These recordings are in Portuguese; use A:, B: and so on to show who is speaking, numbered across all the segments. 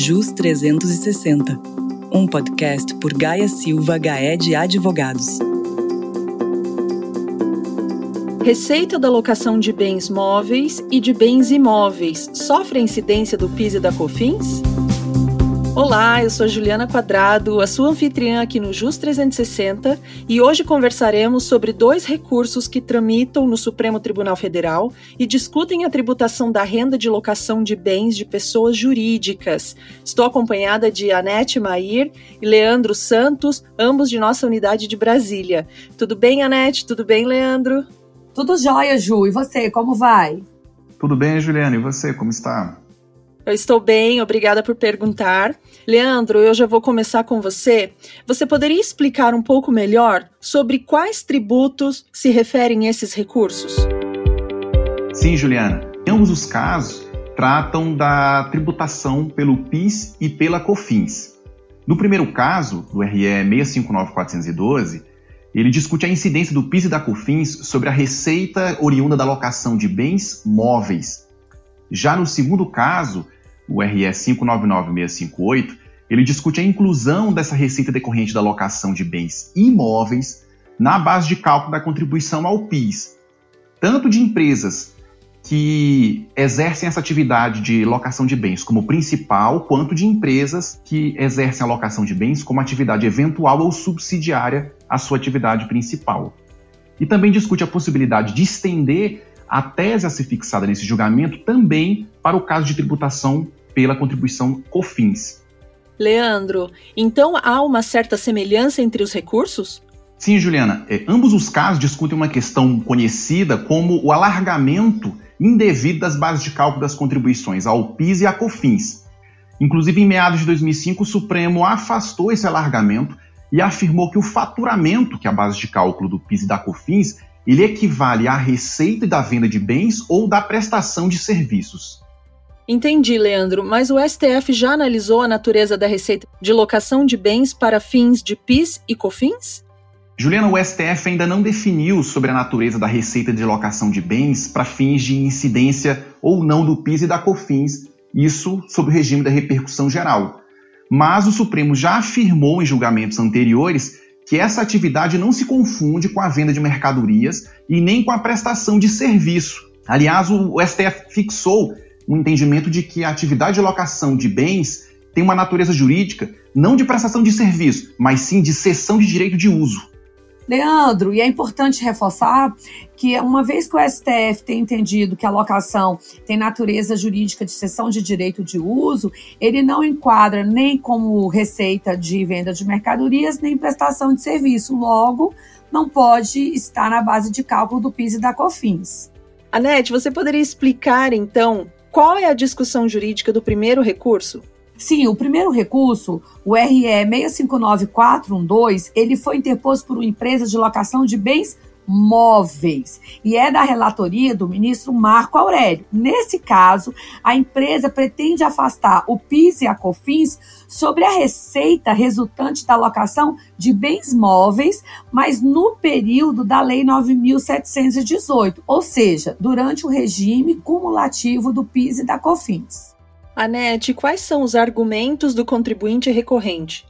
A: JUS 360, um podcast por Gaia Silva Gaé de Advogados.
B: Receita da locação de bens móveis e de bens imóveis sofre a incidência do PIS e da COFINS? Olá, eu sou Juliana Quadrado, a sua anfitriã aqui no JUS 360, e hoje conversaremos sobre dois recursos que tramitam no Supremo Tribunal Federal e discutem a tributação da renda de locação de bens de pessoas jurídicas. Estou acompanhada de Anete Mair e Leandro Santos, ambos de nossa unidade de Brasília. Tudo bem, Anete? Tudo bem, Leandro?
C: Tudo jóia, Ju. E você, como vai?
D: Tudo bem, Juliana. E você, como está?
B: Eu estou bem, obrigada por perguntar. Leandro, eu já vou começar com você. Você poderia explicar um pouco melhor sobre quais tributos se referem esses recursos?
D: Sim, Juliana. Em ambos os casos, tratam da tributação pelo PIS e pela COFINS. No primeiro caso, do RE 659412, ele discute a incidência do PIS e da COFINS sobre a receita oriunda da locação de bens móveis. Já no segundo caso, o RE 599658, ele discute a inclusão dessa receita decorrente da locação de bens imóveis na base de cálculo da contribuição ao PIS, tanto de empresas que exercem essa atividade de locação de bens como principal, quanto de empresas que exercem a locação de bens como atividade eventual ou subsidiária à sua atividade principal. E também discute a possibilidade de estender a tese a ser fixada nesse julgamento também para o caso de tributação pela contribuição COFINS.
B: Leandro, então há uma certa semelhança entre os recursos?
D: Sim, Juliana. É, ambos os casos discutem uma questão conhecida como o alargamento indevido das bases de cálculo das contribuições ao PIS e à COFINS. Inclusive, em meados de 2005, o Supremo afastou esse alargamento e afirmou que o faturamento, que é a base de cálculo do PIS e da COFINS, ele equivale à receita da venda de bens ou da prestação de serviços.
B: Entendi, Leandro, mas o STF já analisou a natureza da receita de locação de bens para fins de PIS e COFINS?
D: Juliana, o STF ainda não definiu sobre a natureza da receita de locação de bens para fins de incidência ou não do PIS e da COFINS, isso sob o regime da repercussão geral. Mas o Supremo já afirmou em julgamentos anteriores que essa atividade não se confunde com a venda de mercadorias e nem com a prestação de serviço. Aliás, o STF fixou um entendimento de que a atividade de locação de bens tem uma natureza jurídica não de prestação de serviço, mas sim de cessão de direito de uso.
C: Leandro, e é importante reforçar que, uma vez que o STF tem entendido que a locação tem natureza jurídica de cessão de direito de uso, ele não enquadra nem como receita de venda de mercadorias, nem prestação de serviço. Logo, não pode estar na base de cálculo do PIS e da COFINS.
B: Anete, você poderia explicar, então, qual é a discussão jurídica do primeiro recurso?
C: Sim, o primeiro recurso, o RE 659412, ele foi interposto por uma empresa de locação de bens móveis e é da relatoria do ministro Marco Aurélio. Nesse caso, a empresa pretende afastar o PIS e a COFINS sobre a receita resultante da locação de bens móveis, mas no período da Lei 9718, ou seja, durante o regime cumulativo do PIS e da COFINS.
B: Anete, quais são os argumentos do contribuinte recorrente?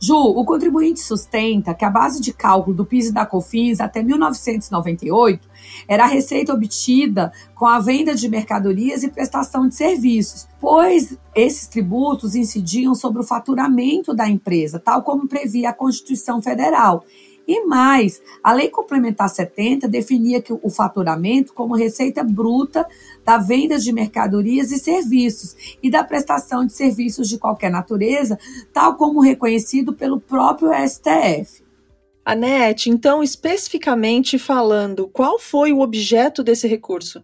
C: Ju, o contribuinte sustenta que a base de cálculo do PIS e da COFINS até 1998 era a receita obtida com a venda de mercadorias e prestação de serviços, pois esses tributos incidiam sobre o faturamento da empresa, tal como previa a Constituição Federal. E mais, a Lei Complementar 70 definia que o faturamento como receita bruta da venda de mercadorias e serviços e da prestação de serviços de qualquer natureza, tal como reconhecido pelo próprio STF.
B: Anete, então, especificamente falando, qual foi o objeto desse recurso?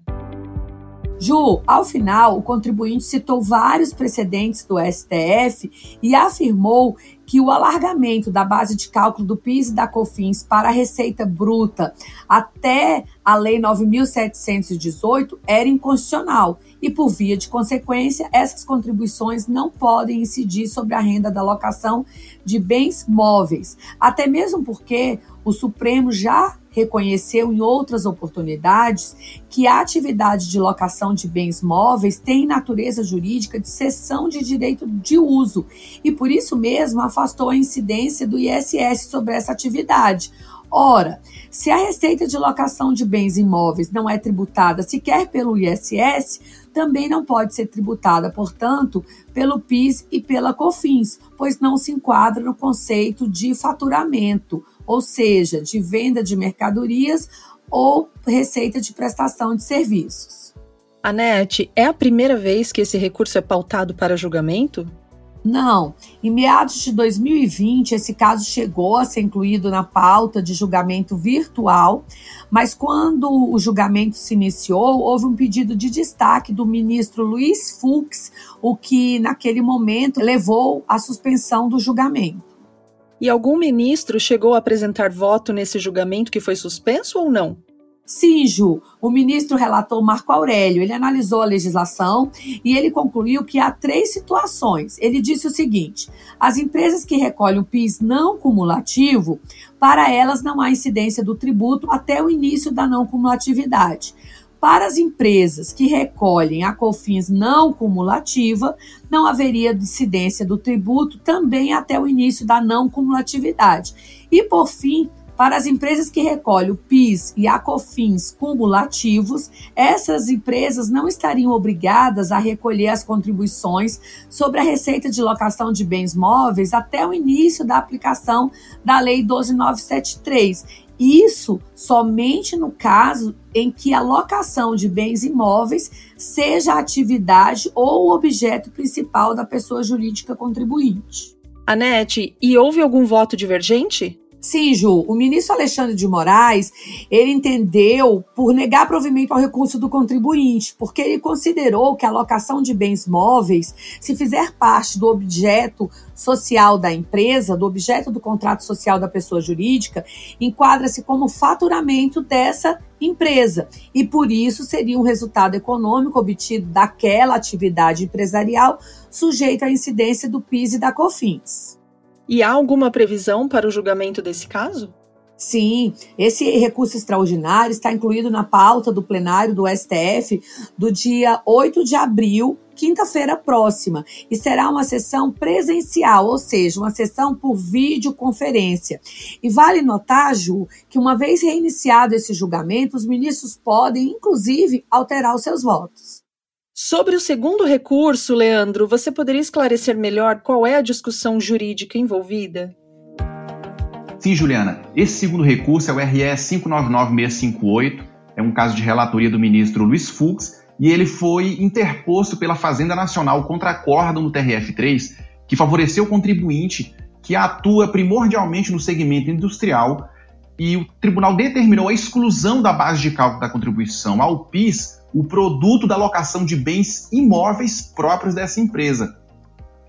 C: Ju, ao final, o contribuinte citou vários precedentes do STF e afirmou que o alargamento da base de cálculo do PIS e da COFINS para a receita bruta até a Lei 9.718 era inconstitucional e, por via de consequência, essas contribuições não podem incidir sobre a renda da locação de bens móveis, até mesmo porque o Supremo já reconheceu em outras oportunidades que a atividade de locação de bens móveis tem natureza jurídica de cessão de direito de uso e, por isso mesmo, afastou a incidência do ISS sobre essa atividade. Ora, se a receita de locação de bens imóveis não é tributada sequer pelo ISS, também não pode ser tributada, portanto, pelo PIS e pela COFINS, pois não se enquadra no conceito de faturamento, ou seja, de venda de mercadorias ou receita de prestação de serviços.
B: Anete, é a primeira vez que esse recurso é pautado para julgamento?
C: Não. Em meados de 2020, esse caso chegou a ser incluído na pauta de julgamento virtual, mas quando o julgamento se iniciou, houve um pedido de destaque do ministro Luiz Fux, o que naquele momento levou à suspensão do julgamento.
B: E algum ministro chegou a apresentar voto nesse julgamento que foi suspenso ou não?
C: Sim, Ju, o ministro relator Marco Aurélio, ele analisou a legislação e ele concluiu que há três situações. Ele disse o seguinte: as empresas que recolhem o PIS não cumulativo, para elas não há incidência do tributo até o início da não cumulatividade. Para as empresas que recolhem a COFINS não cumulativa, não haveria incidência do tributo também até o início da não cumulatividade. E, por fim, para as empresas que recolhem o PIS e a COFINS cumulativos, essas empresas não estariam obrigadas a recolher as contribuições sobre a receita de locação de bens móveis até o início da aplicação da Lei 12973. Isso somente no caso em que a locação de bens imóveis seja a atividade ou o objeto principal da pessoa jurídica contribuinte.
B: Anete, e houve algum voto divergente?
C: Sim, Ju, o ministro Alexandre de Moraes, ele entendeu por negar provimento ao recurso do contribuinte, porque ele considerou que a alocação de bens móveis, se fizer parte do objeto social da empresa, do objeto do contrato social da pessoa jurídica, enquadra-se como faturamento dessa empresa e por isso seria um resultado econômico obtido daquela atividade empresarial sujeito à incidência do PIS e da COFINS.
B: E há alguma previsão para o julgamento desse caso?
C: Sim, esse recurso extraordinário está incluído na pauta do plenário do STF do dia 8 de abril, quinta-feira próxima, e será uma sessão presencial, ou seja, uma sessão por videoconferência. E vale notar, Ju, que uma vez reiniciado esse julgamento, os ministros podem, inclusive, alterar os seus votos.
B: Sobre o segundo recurso, Leandro, você poderia esclarecer melhor qual é a discussão jurídica envolvida?
D: Sim, Juliana. Esse segundo recurso é o RE 599658, é um caso de relatoria do ministro Luiz Fux, e ele foi interposto pela Fazenda Nacional contra acórdão do TRF3, que favoreceu o contribuinte que atua primordialmente no segmento industrial, e o tribunal determinou a exclusão da base de cálculo da contribuição ao PIS o produto da locação de bens imóveis próprios dessa empresa.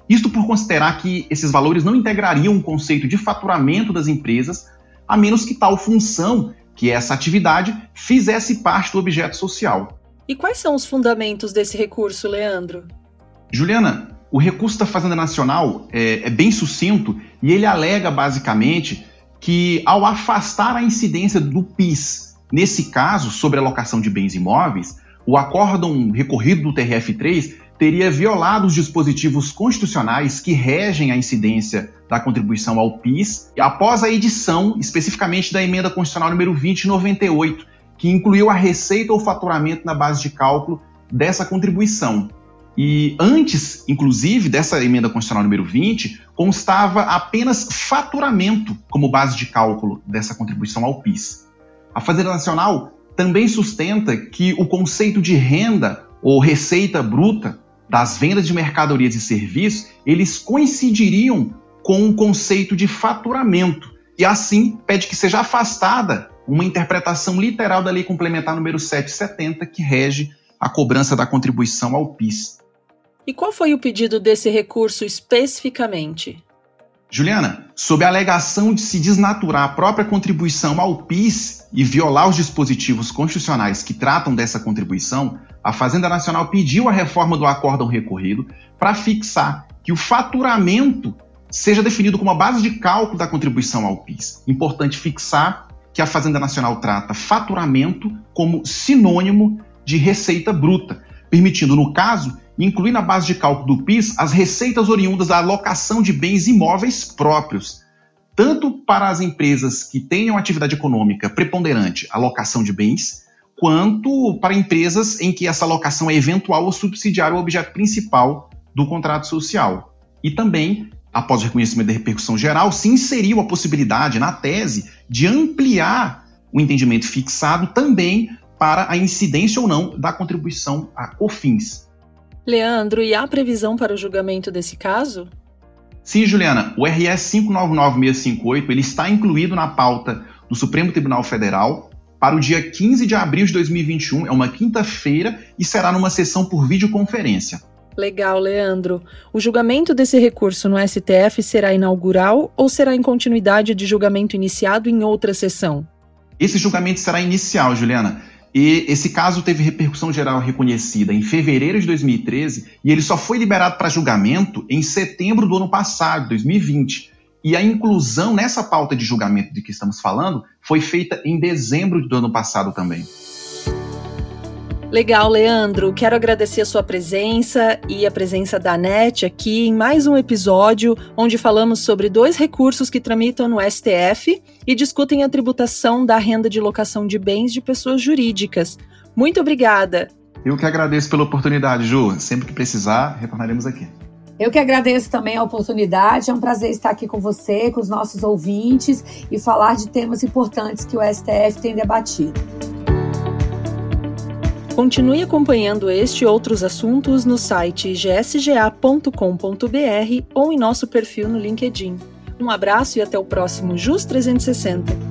D: Isto por considerar que esses valores não integrariam o conceito de faturamento das empresas, a menos que tal função, que é essa atividade, fizesse parte do objeto social.
B: E quais são os fundamentos desse recurso, Leandro?
D: Juliana, o recurso da Fazenda Nacional é, é bem sucinto e ele alega basicamente que, ao afastar a incidência do PIS, nesse caso, sobre a locação de bens imóveis, o acórdão recorrido do TRF3 teria violado os dispositivos constitucionais que regem a incidência da contribuição ao PIS após a edição especificamente da emenda constitucional número 2098, que incluiu a receita ou faturamento na base de cálculo dessa contribuição. E antes, inclusive, dessa emenda constitucional número 20, constava apenas faturamento como base de cálculo dessa contribuição ao PIS. A Fazenda Nacional também sustenta que o conceito de renda ou receita bruta das vendas de mercadorias e serviços, eles coincidiriam com o conceito de faturamento e assim pede que seja afastada uma interpretação literal da Lei Complementar número 770 que rege a cobrança da contribuição ao PIS.
B: E qual foi o pedido desse recurso especificamente?
D: Juliana, sob a alegação de se desnaturar a própria contribuição ao PIS e violar os dispositivos constitucionais que tratam dessa contribuição, a Fazenda Nacional pediu a reforma do acórdão recorrido para fixar que o faturamento seja definido como a base de cálculo da contribuição ao PIS. Importante fixar que a Fazenda Nacional trata faturamento como sinônimo de receita bruta, permitindo, no caso, incluir na base de cálculo do PIS as receitas oriundas da alocação de bens imóveis próprios, tanto para as empresas que tenham atividade econômica preponderante, alocação de bens, quanto para empresas em que essa alocação é eventual ou subsidiária ao objeto principal do contrato social. E também, após o reconhecimento da repercussão geral, se inseriu a possibilidade na tese de ampliar o entendimento fixado também para a incidência ou não da contribuição a COFINS.
B: Leandro, e há previsão para o julgamento desse caso?
D: Sim, Juliana, o RS 599658 ele está incluído na pauta do Supremo Tribunal Federal para o dia 15 de abril de 2021, é uma quinta-feira e será numa sessão por videoconferência.
B: Legal, Leandro. O julgamento desse recurso no STF será inaugural ou será em continuidade de julgamento iniciado em outra sessão?
D: Esse julgamento será inicial, Juliana. E esse caso teve repercussão geral reconhecida em fevereiro de 2013 e ele só foi liberado para julgamento em setembro do ano passado, 2020. E a inclusão nessa pauta de julgamento de que estamos falando foi feita em dezembro do ano passado também.
B: Legal, Leandro. Quero agradecer a sua presença e a presença da NET aqui em mais um episódio onde falamos sobre dois recursos que tramitam no STF e discutem a tributação da renda de locação de bens de pessoas jurídicas. Muito obrigada.
D: Eu que agradeço pela oportunidade, Ju. Sempre que precisar, retornaremos aqui.
C: Eu que agradeço também a oportunidade. É um prazer estar aqui com você, com os nossos ouvintes e falar de temas importantes que o STF tem debatido.
B: Continue acompanhando este e outros assuntos no site gsga.com.br ou em nosso perfil no LinkedIn. Um abraço e até o próximo JUS 360.